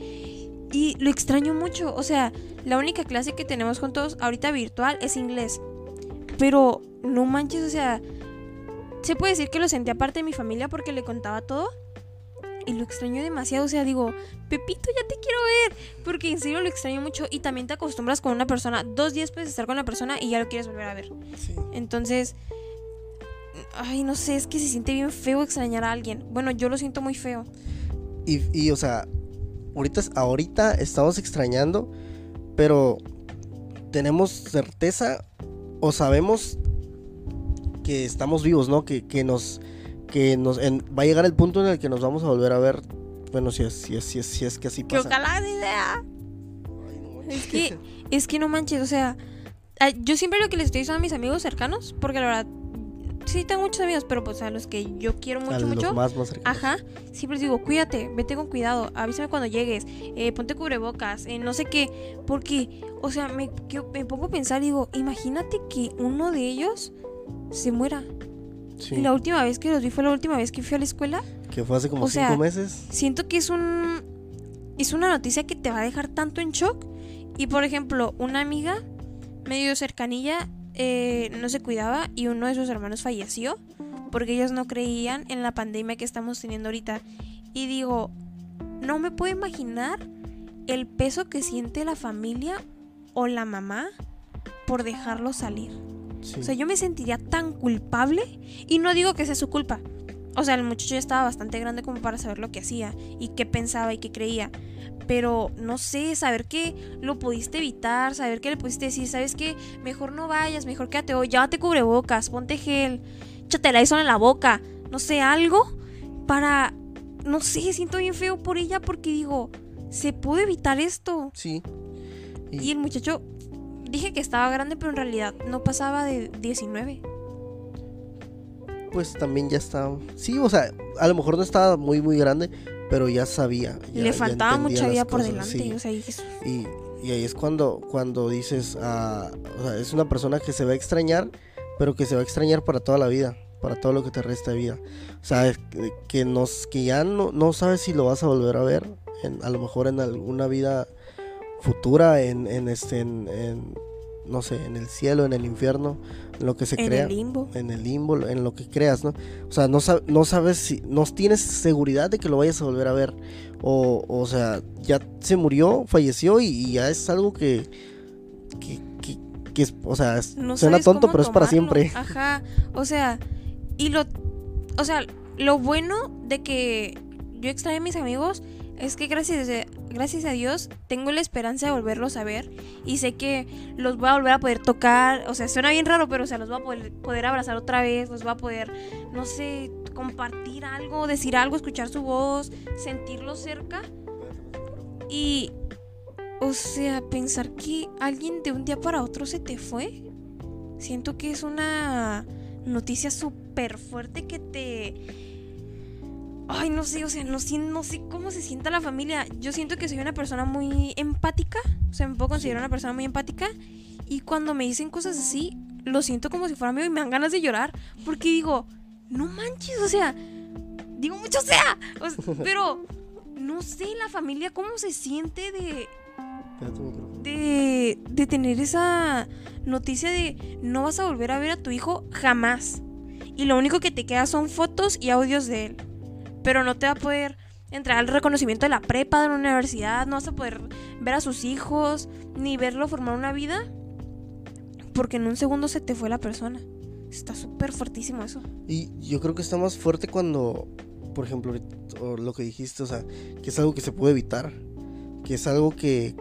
Y lo extraño mucho. O sea, la única clase que tenemos juntos ahorita virtual es inglés. Pero no manches, o sea, se puede decir que lo sentí aparte de mi familia porque le contaba todo y lo extraño demasiado. O sea, digo, Pepito, ya te quiero ver. Porque en serio lo extraño mucho. Y también te acostumbras con una persona. Dos días puedes estar con la persona y ya lo quieres volver a ver. Entonces, ay, no sé, es que se siente bien feo extrañar a alguien. Bueno, yo lo siento muy feo. Y, y o sea, ahorita, ahorita estamos extrañando, pero tenemos certeza o sabemos que estamos vivos, ¿no? Que, que nos que nos va a llegar el punto en el que nos vamos a volver a ver. Bueno, si es, si es, si es, si es que así pasa. Que ojalá idea. es que, es que no manches, o sea, yo siempre lo que les estoy diciendo a mis amigos cercanos, porque la verdad, sí tengo muchos amigos, pero pues a los que yo quiero mucho, mucho. Más, más ajá, siempre les digo, cuídate, vete con cuidado, avísame cuando llegues, eh, ponte cubrebocas, eh, no sé qué, porque, o sea, me, me pongo a pensar, digo, imagínate que uno de ellos se muera. Y la última vez que los vi fue la última vez que fui a la escuela. Que fue hace como cinco meses. Siento que es un es una noticia que te va a dejar tanto en shock. Y por ejemplo, una amiga medio cercanilla eh, no se cuidaba y uno de sus hermanos falleció porque ellos no creían en la pandemia que estamos teniendo ahorita. Y digo, no me puedo imaginar el peso que siente la familia o la mamá por dejarlo salir. O sea, yo me sentiría tan culpable y no digo que sea su culpa. O sea, el muchacho ya estaba bastante grande como para saber lo que hacía y qué pensaba y qué creía. Pero no sé, saber que lo pudiste evitar, saber que le pudiste decir, ¿sabes qué? Mejor no vayas, mejor quédate hoy, llévate cubrebocas, ponte gel, échate la en la boca, no sé, algo para. No sé, siento bien feo por ella porque digo, se pudo evitar esto. Sí. Y, el muchacho, dije que estaba grande, pero en realidad no pasaba de 19. Pues también ya estaba. Sí, o sea, a lo mejor no estaba muy, muy grande, pero ya sabía. Le faltaba mucha vida por delante. O sea, y, y, ahí es cuando, cuando dices, ah, o sea, es una persona que se va a extrañar, pero que se va a extrañar para toda la vida para todo lo que te resta de vida. O sea, que, nos, que ya no, no sabes si lo vas a volver a ver a lo mejor en alguna vida futura, en, en este, en, no sé, en el cielo, en el infierno, en lo que se crea. En el limbo. En el limbo, en lo que creas, ¿no? O sea, no, no sabes si, no tienes seguridad de que lo vayas a volver a ver. O, o sea, ya se murió, falleció y, ya es algo que, que, que, es, o sea, suena tonto, pero es para siempre. Ajá, o sea, y lo, o sea, lo bueno de que yo extrañé a mis amigos es que gracias gracias a Dios tengo la esperanza de volverlos a ver y sé que los voy a volver a poder tocar, o sea, suena bien raro, pero o sea, los voy a poder, poder abrazar otra vez, los voy a poder, no sé, compartir algo, decir algo, escuchar su voz, sentirlos cerca. Y, o sea, pensar que alguien de un día para otro se te fue, siento que es una noticia súper fuerte que te Ay, no sé, o sea, no, no sé cómo se sienta la familia. Yo siento que soy una persona muy empática. O sea, me puedo considerar una persona muy empática. Y cuando me dicen cosas así, lo siento como si fuera mío y me dan ganas de llorar. Porque digo, no manches, o sea, digo mucho sea. pero no sé la familia cómo se siente de. De, de tener esa noticia de no vas a volver a ver a tu hijo jamás. Y lo único que te queda son fotos y audios de él pero no te va a poder entrar al reconocimiento de la prepa, de la universidad, no vas a poder ver a sus hijos, ni verlo formar una vida, porque en un segundo se te fue la persona. Está súper fuertísimo eso. Y yo creo que está más fuerte cuando, por ejemplo, lo que dijiste, o sea, que es algo que se puede evitar, que es algo que,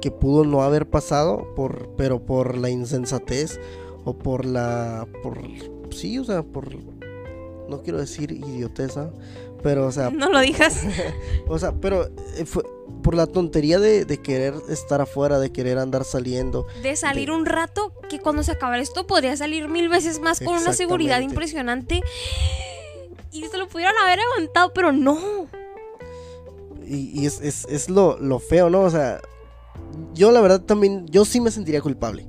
que pudo no haber pasado, por, pero por la insensatez o por la... Por, sí, o sea, por no quiero decir idioteza, pero o sea... No lo digas. o sea, pero eh, fue por la tontería de, querer estar afuera, de querer andar saliendo. De salir un rato, que cuando se acabara esto podría salir mil veces más con una seguridad impresionante. Y se lo pudieron haber aguantado, pero no. Y, es, es, es lo, lo feo, ¿no? O sea, yo la verdad también, yo sí me sentiría culpable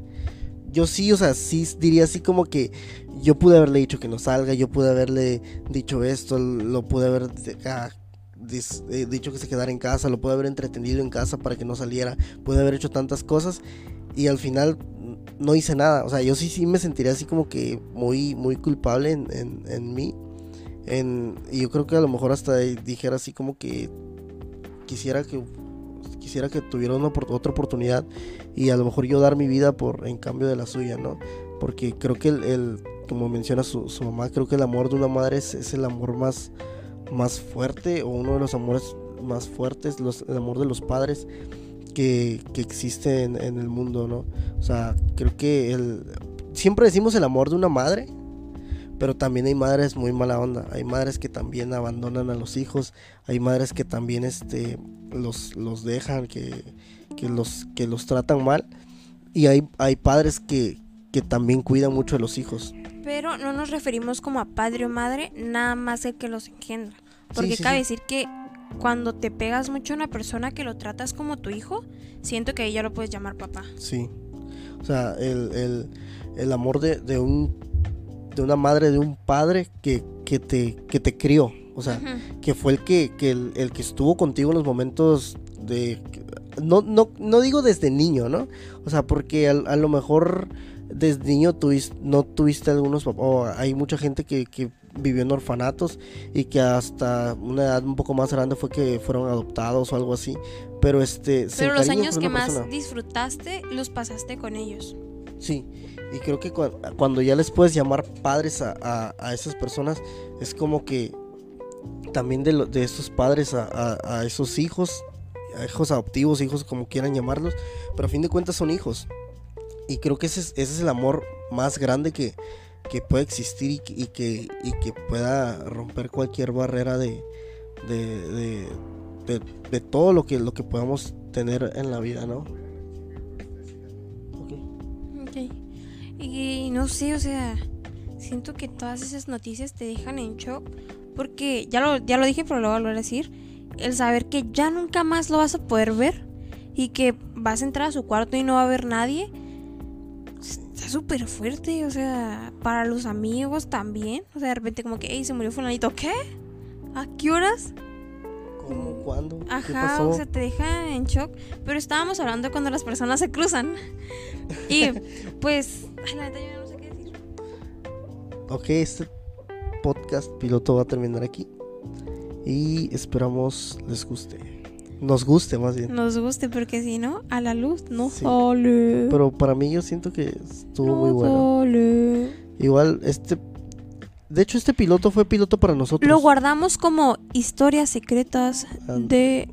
yo sí, o sea, sí diría así como que yo pude haberle dicho que no salga, yo pude haberle dicho esto, lo pude haber ah, eh, dicho que se quedara en casa, lo pude haber entretenido en casa para que no saliera, pude haber hecho tantas cosas y al final no hice nada. O sea, yo sí, sí me sentiría así como que muy, muy culpable en, en, mí. y yo creo que a lo mejor hasta dijera así como que quisiera que quisiera que tuviera una, otra oportunidad y a lo mejor yo dar mi vida por en cambio de la suya, ¿no? Porque creo que el, como menciona su, mamá, creo que el amor de una madre es, el amor más, más fuerte o uno de los amores más fuertes, el amor de los padres que, que existe en, en, el mundo, ¿no? O sea, creo que el, siempre decimos el amor de una madre, pero también hay madres muy mala onda, hay madres que también abandonan a los hijos, hay madres que también este, los, los dejan, que, que, los, que los tratan mal, y hay, hay padres que, que también cuidan mucho de los hijos. Pero no nos referimos como a padre o madre, nada más el que los engendra. Porque cabe decir que cuando te pegas mucho a una persona que lo tratas como tu hijo, siento que ahí ya lo puedes llamar papá. Sí. O sea, el, el, el amor de, de un de una madre, de un padre que, que, te, que te crió. O sea, que fue el que, que el, que estuvo contigo en los momentos de no, no, no digo desde niño, ¿no? O sea, porque a, a lo mejor desde niño tuviste, no tuviste algunos papás, o hay mucha gente que, que vivió en orfanatos y que hasta una edad un poco más grande fue que fueron adoptados o algo así. Pero este. Pero los años que más persona. disfrutaste, los pasaste con ellos. Sí, y creo que cua- cuando ya les puedes llamar padres a, a- a esas personas, es como que también de, lo- de esos padres a, a- a esos hijos, hijos adoptivos, hijos como quieran llamarlos, pero a fin de cuentas son hijos. Y creo que ese es, ese es el amor más grande que, que puede existir y que, y que, pueda romper cualquier barrera de, de, de, todo lo que, lo que podamos tener en la vida, ¿no? Ok. Ok. Y no sé, o sea, siento que todas esas noticias te dejan en shock. Porque ya lo, ya lo dije, pero lo voy a volver a decir. El saber que ya nunca más lo vas a poder ver. Y que vas a entrar a su cuarto y no va a haber nadie. Está súper fuerte, o sea, para los amigos también. O sea, de repente como que, hey, se murió fulanito. ¿Qué? ¿A qué horas? ¿Cómo? ¿Cuándo? ¿Qué Ajá, pasó? o sea, te deja en shock. Pero estábamos hablando cuando las personas se cruzan. Y pues, ay, la neta, yo no sé qué decir. Ok, este podcast piloto va a terminar aquí. Y esperamos les guste. Nos guste más bien. Nos guste, porque si no, a la luz no Sí. sale. Pero para mí yo siento que estuvo no muy bueno. sale. Igual este... De hecho este piloto fue piloto para nosotros. Lo guardamos como historias secretas And- de.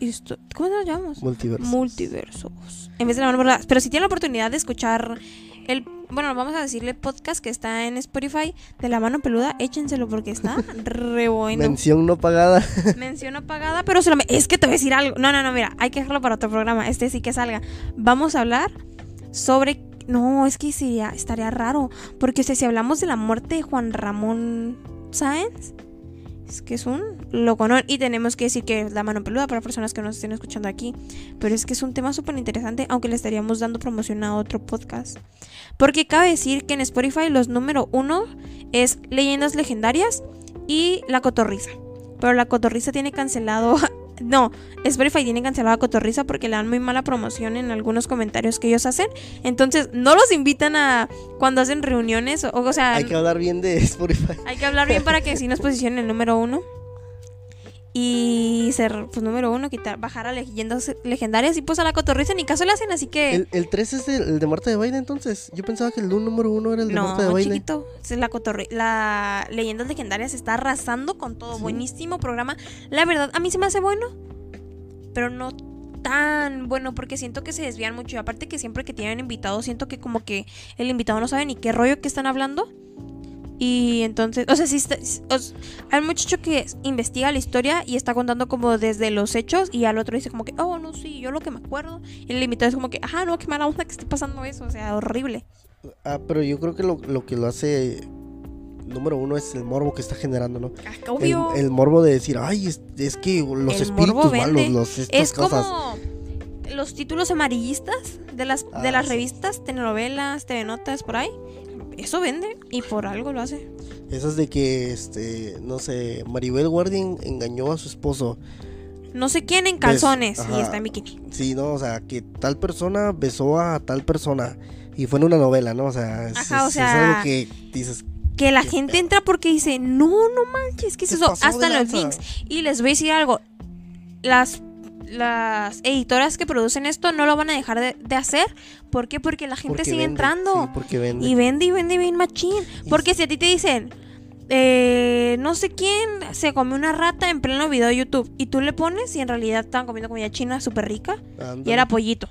histo- ¿Cómo nos llamamos? Multiverso. Multiversos. En vez de la. Pero si tienen la oportunidad de escuchar el. Bueno, vamos a decirle podcast que está en Spotify de la mano peluda, échenselo porque está re bueno. Mención no pagada. Mención apagada, pero se lo me- Es que te voy a decir algo. No, no, no, mira, hay que dejarlo para otro programa. Este sí que salga. Vamos a hablar sobre. No, es que sería, estaría raro. Porque o sea, si hablamos de la muerte de Juan Ramón Sáenz, es que es un loconón. Y tenemos que decir que la mano peluda para personas que nos estén escuchando aquí. Pero es que es un tema súper interesante, aunque le estaríamos dando promoción a otro podcast. Porque cabe decir que en Spotify los número uno es Leyendas Legendarias y La Cotorriza. Pero La Cotorriza tiene cancelado. No, Spotify tiene cancelado a Cotorriza porque le dan muy mala promoción en algunos comentarios que ellos hacen. Entonces, no los invitan a cuando hacen reuniones. O, o sea, Hay que hablar bien de Spotify. hay que hablar bien para que sí nos posicionen el número uno. Y ser, pues, número uno, quitar, bajar a leyendas legendarias. Y pues a la cotorriza ni caso le hacen, así que. El, el 3 es el, el de Marta de Baile entonces. Yo pensaba que el número uno era el de Marta de no, Baile. chiquito. Es la, cotorri- la leyendas legendarias está arrasando con todo. Sí. Buenísimo programa. La verdad, a mí se me hace bueno. Pero no tan bueno porque siento que se desvían mucho. Y aparte que siempre que tienen invitados, siento que como que el invitado no sabe ni qué rollo que están hablando. Y entonces, o sea, sí está- o s- hay un muchacho que investiga la historia y está contando como desde los hechos y al otro dice como que, oh, no, sí, yo lo que me acuerdo. Y el invitado es como que, ajá, no, qué mala onda que esté pasando eso, o sea, horrible. Ah, pero yo creo que lo, lo que lo hace número uno es el morbo que está generando, ¿no? Ah, El, Obvio. el morbo de decir, ay, es, es que los El espíritus malos, los, estas es cosas. como los títulos amarillistas de las, de Ah, las sí. revistas, telenovelas, TV Notas, por ahí. Eso vende y por algo lo hace. Esas de que, este, no sé, Maribel Guardia engañó a su esposo. No sé quién en calzones y está en bikini. Sí, ¿no? O sea, que tal persona besó a tal persona. Y fue en una novela, ¿no? O sea, es, Ajá, o es- es sea, algo que dices, Que la gente pedo. entra porque dice, no, no manches, ¿qué es eso? Hasta en los links. Y les voy a decir algo. Las, las editoras que producen esto no lo van a dejar de, de hacer. ¿Por qué? Porque la gente porque sigue vende, entrando. Sí, porque vende. Y vende y vende bien machín. Porque si a ti te dicen, eh, no sé quién se comió una rata en pleno video de YouTube y tú le pones y en realidad estaban comiendo comida china súper rica y era pollito.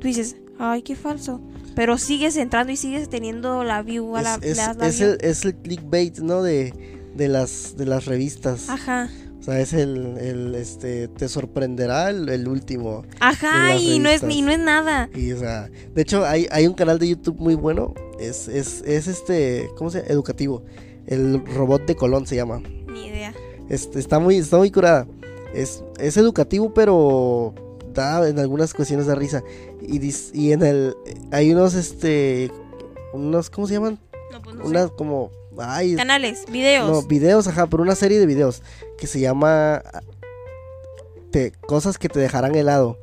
Tú dices, ay, qué falso. Pero sigues entrando y sigues teniendo la view a la, es, es- la es view. el, es el clickbait, ¿no? De, de las de las revistas. Ajá. O sea, es el, el, este, te sorprenderá el, el último. Ajá, y no, es, y no es nada. Y, o sea, de hecho, hay, hay un canal de YouTube muy bueno. Es, es, es este, ¿cómo se llama? Educativo. El robot de Colón se llama. Ni idea. Este, está muy, está muy curada. Es, es educativo, pero da en algunas cuestiones de risa. Y, dis- y en el, hay unos, este, unos, ¿cómo se llaman? No, pues no. Unas como, ay, Canales, videos. no, videos, ajá, pero una serie de videos que se llama te, cosas que te dejarán helado.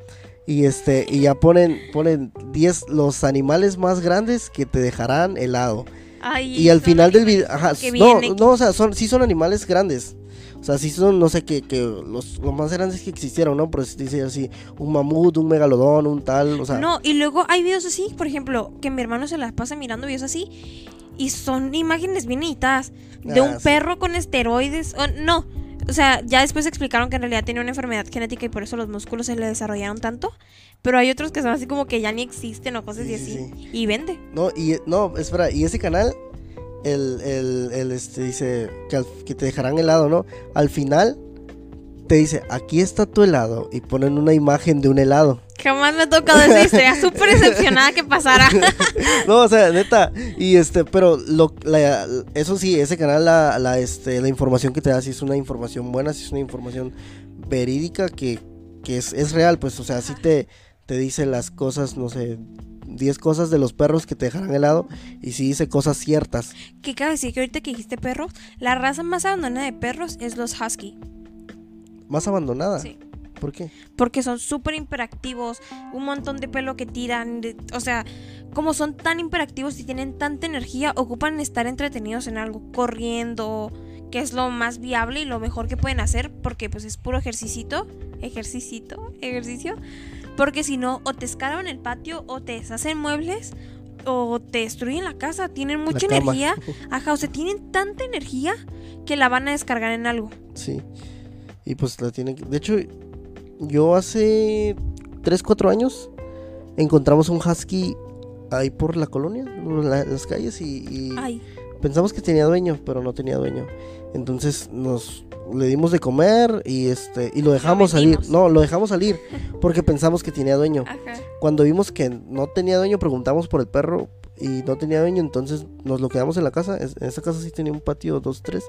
Y este, y ya ponen, ponen 10 los animales más grandes que te dejarán helado. Ay, Y al final del video, ajá, no, no, o sea, son, sí son animales grandes. O sea, sí son, no sé, que, que los, los más grandes que existieron, ¿no? Pero si dice así, un mamut, un megalodón, un tal, o sea. No, y luego hay videos así, por ejemplo, que mi hermano se las pasa mirando videos así. Y son imágenes bien editadas. De Ah, un sí. perro con esteroides. o- no. O sea, ya después explicaron que en realidad tenía una enfermedad genética y por eso los músculos se le desarrollaron tanto. Pero hay otros que son así como que ya ni existen o cosas Sí, y sí, así. Y vende. No, y no, espera, y ese canal, el, el, el, este, dice que, al- que te dejarán helado, ¿no? Al final te dice, aquí está tu helado, y ponen una imagen de un helado. Jamás me ha tocado esa historia. Súper decepcionada que pasara. No, o sea, neta, y este, pero lo, la- eso sí, ese canal, la, la, este, la información que te da, si es una información buena, si es una información verídica, que, que es, es real, pues, o sea, sí te, te dice las cosas, no sé, 10 cosas de los perros que te dejarán helado, y sí dice cosas ciertas. que cabe decir que ahorita que dijiste perros, la raza más abandonada de perros es los husky. Más abandonada. Sí. ¿Por qué? Porque son súper hiperactivos, un montón de pelo que tiran, de- o sea, como son tan hiperactivos y tienen tanta energía, ocupan estar entretenidos en algo, corriendo, que es lo más viable y lo mejor que pueden hacer, porque pues es puro ejercicito, ejercicito, ejercicio, porque si no, o te escalan el patio, o te deshacen muebles, o te destruyen la casa, tienen mucha energía, ajá, o sea, tienen tanta energía que la van a descargar en algo. Sí. Y pues la tienen que... De hecho, yo hace 3, 4 años encontramos un husky ahí por la colonia, la- las calles, y, y Ay, pensamos que tenía dueño, pero no tenía dueño. Entonces nos le dimos de comer y este y lo dejamos salir. No, lo dejamos salir porque pensamos que tenía dueño. ajá. Cuando vimos que no tenía dueño, preguntamos por el perro y no tenía dueño, entonces nos lo quedamos en la casa. En esa casa sí tenía un patio 2 3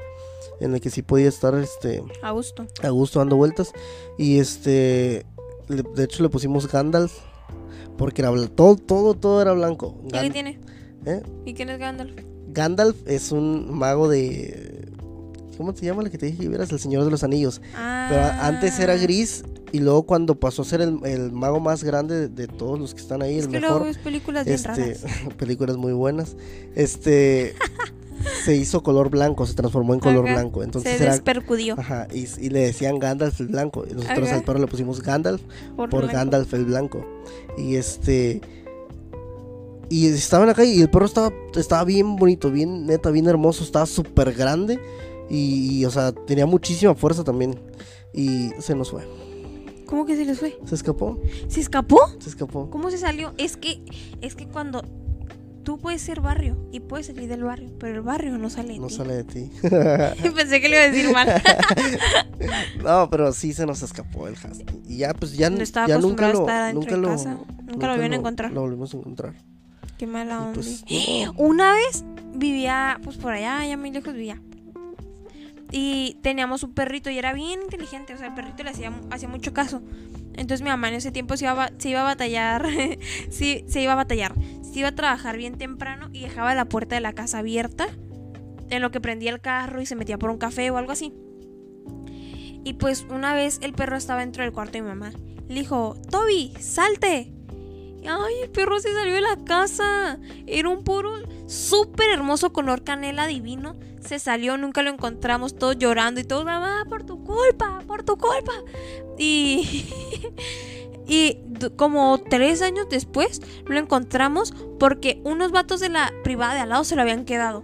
en el que sí podía estar este A gusto. a gusto dando vueltas y este le- de hecho le pusimos Gandalf porque era todo todo todo era blanco. ¿Y qué tiene? ¿eh? ¿Y quién es Gandalf? Gandalf es un mago de ¿Cómo se llama la que te dije que vieras? El Señor de los Anillos. Pero a- antes era Ah. gris y luego cuando pasó a ser el, el mago más grande de, de todos los que están ahí, Es el que mejor. luego ves películas bien este, raras. películas muy buenas. Este se hizo color blanco, se transformó en color Ajá. blanco. Entonces Se era despercudió Ajá, y, y le decían Gandalf el blanco. Y nosotros Ajá. al perro le pusimos Gandalf por. Gandalf el blanco. Y este. Y estaba en la calle y el perro estaba, estaba bien bonito, bien neta, bien hermoso, estaba súper grande. Y, y, o sea, tenía muchísima fuerza también. Y se nos fue. ¿Cómo que se les fue? Se escapó, ¿Se escapó? se escapó. ¿Cómo se salió? Es que, es que cuando tú puedes ser barrio y puedes salir del barrio, pero el barrio no sale de No ti. sale de ti. Pensé que le iba a decir mal. no, pero sí se nos escapó el husky. Y ya, pues ya, No estaba ya nunca lo. a estar Nunca de lo. casa. Nunca lo volvieron a encontrar. Lo volvimos a encontrar. Qué mala onda. pues, no. Una vez vivía, pues por allá, allá muy lejos vivía. Y teníamos un perrito y era bien inteligente, o sea, el perrito le hacía, hacía mucho caso. Entonces mi mamá en ese tiempo se iba a, se iba a batallar, sí, se iba a batallar. Se iba a trabajar bien temprano y dejaba la puerta de la casa abierta en lo que prendía el carro y se metía por un café o algo así. Y pues una vez el perro estaba dentro del cuarto de mi mamá. Le dijo, Toby, salte. Ay, el perro se salió de la casa. Era un puro súper hermoso color canela divino. Se salió, nunca lo encontramos, todos llorando y todo, mamá, por tu culpa, por tu culpa. Y, y como tres años después lo encontramos porque unos vatos de la privada de al lado se lo habían quedado.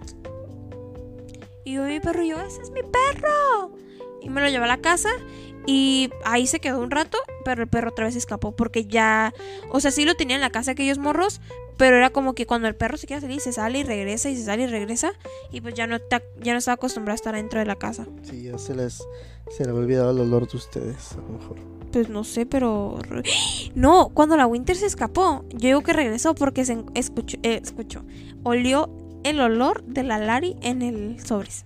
Y yo, mi perro, yo, ese es mi perro. Y me lo llevé a la casa y ahí se quedó un rato, pero el perro otra vez escapó porque ya, o sea, sí lo tenía en la casa aquellos morros, pero era como que cuando el perro se quiere salir, se sale y regresa y se sale y regresa y pues ya no está, ya no estaba acostumbrado a estar dentro de la casa. Sí, ya se les. Se le había olvidado el olor de ustedes, a lo mejor. Pues no sé, pero no, cuando la Winter se escapó, yo digo que regresó porque se escuchó, eh, escuchó, olió el olor de la Lari en el sobres.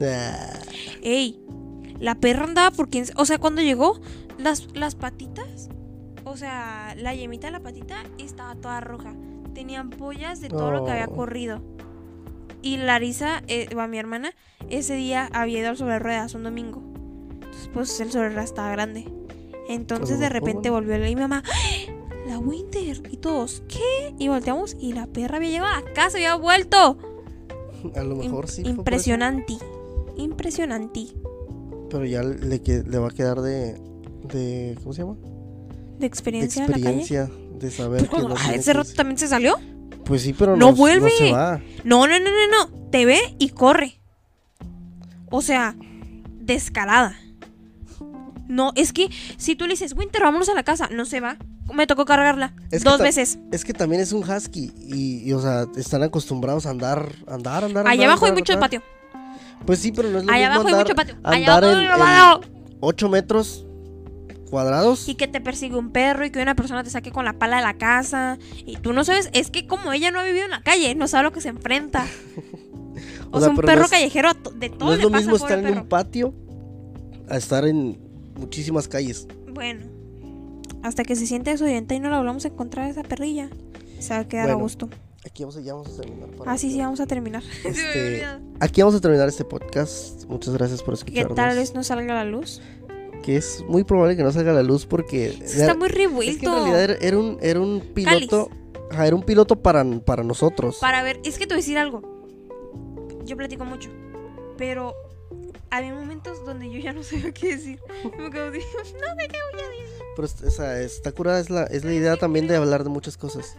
Ah, Ey, la perra andaba por quién... O sea, cuando llegó, las, las patitas, o sea, la yemita de la patita estaba toda roja. Tenía ampollas de todo lo que había corrido. Y Larisa, eh, va mi hermana, ese día había ido al sobre ruedas un domingo. Entonces, pues el celular estaba grande. Entonces de repente volvió y mi mamá, ¡Ah! la Winter. Y todos, ¿qué? Y volteamos y la perra había llegado a casa, había vuelto. A lo mejor sí. Impresionante. Impresionante. Pero ya le, le va a quedar de, de. ¿Cómo se llama? De De experiencia, calle. experiencia. De saber que no ah, tiene ese rato también se salió. Pues sí, pero ¡No no, vuelve! No se va. No, no, no, no, no. Te ve y corre. O sea, descarada. No, es que si tú le dices, Winter, vámonos a la casa, no se va. Me tocó cargarla Es dos veces. Es que también es un husky y, y, o sea, están acostumbrados a andar, andar, andar. Allá andar, abajo hay mucho andar. patio. Pues sí, pero no es lo Allá mismo abajo hay mucho patio. Allá abajo. 8 metros cuadrados. Y que te persigue un perro y que una persona te saque con la pala de la casa. Y tú no sabes, es que como ella no ha vivido en la calle, no sabe a lo que se enfrenta. O, O sea, un perro no es- callejero a de todo No es lo mismo estar en perro. un patio a estar en muchísimas calles. Bueno, hasta que se siente desorientada y no la volvamos a encontrar a esa perrilla. Se va a quedar a Bueno, gusto. Aquí vamos a, ya vamos a terminar. para- Ah, sí, sí, vamos a terminar. Este, aquí vamos a terminar este podcast. Muchas gracias por que escucharnos. tal vez no salga a la luz. Que es muy probable que no salga a la luz porque está muy es que en revuelto. realidad era, era un, era un piloto. ajá, era un piloto para, para nosotros. Para ver, es que te voy a decir algo. Yo platico mucho, pero había momentos donde yo ya no sabía qué decir. Me quedo así, no sé qué voy a decir. Pero es- esa, está curada, es la, es la idea también de hablar de muchas cosas.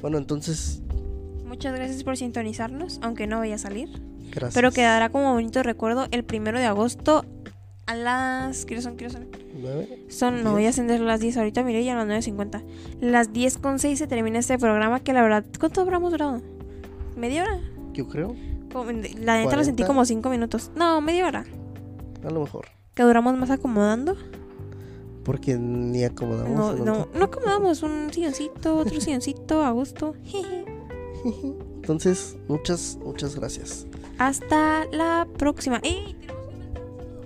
Bueno, entonces, Muchas gracias por sintonizarnos, aunque no vaya a salir. gracias. Pero quedará como bonito recuerdo el primero de agosto a las. ¿Qué son? ¿Qué son? ¿Nueve? Son, no, ya son las 10 ahorita, mire, ya a las 9.50. Las 10 con 6 se termina este programa que la verdad, ¿cuánto habremos durado? ¿Media hora? Yo creo, Como- la neta lo sentí 40. como 5 minutos. No, media hora. a lo mejor. Que duramos más acomodando. Porque ni acomodamos. No, no, no acomodamos un silloncito, otro silloncito, a gusto. Entonces, muchas, muchas gracias. Hasta la próxima. ¡Ey! Tenemos que inventar un saludo.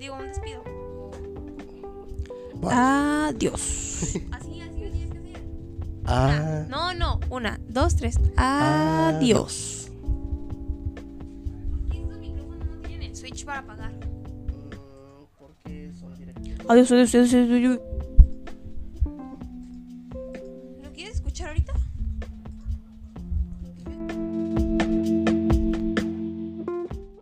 Digo, un despido. Bye. Adiós. así, así, así, así. Ah, No, no. Una, dos, tres. Adiós. ¿Por qué estos micrófonos no tienen el switch para apagar? Porque son directivos. Adiós, adiós, adiós, adiós. adiós.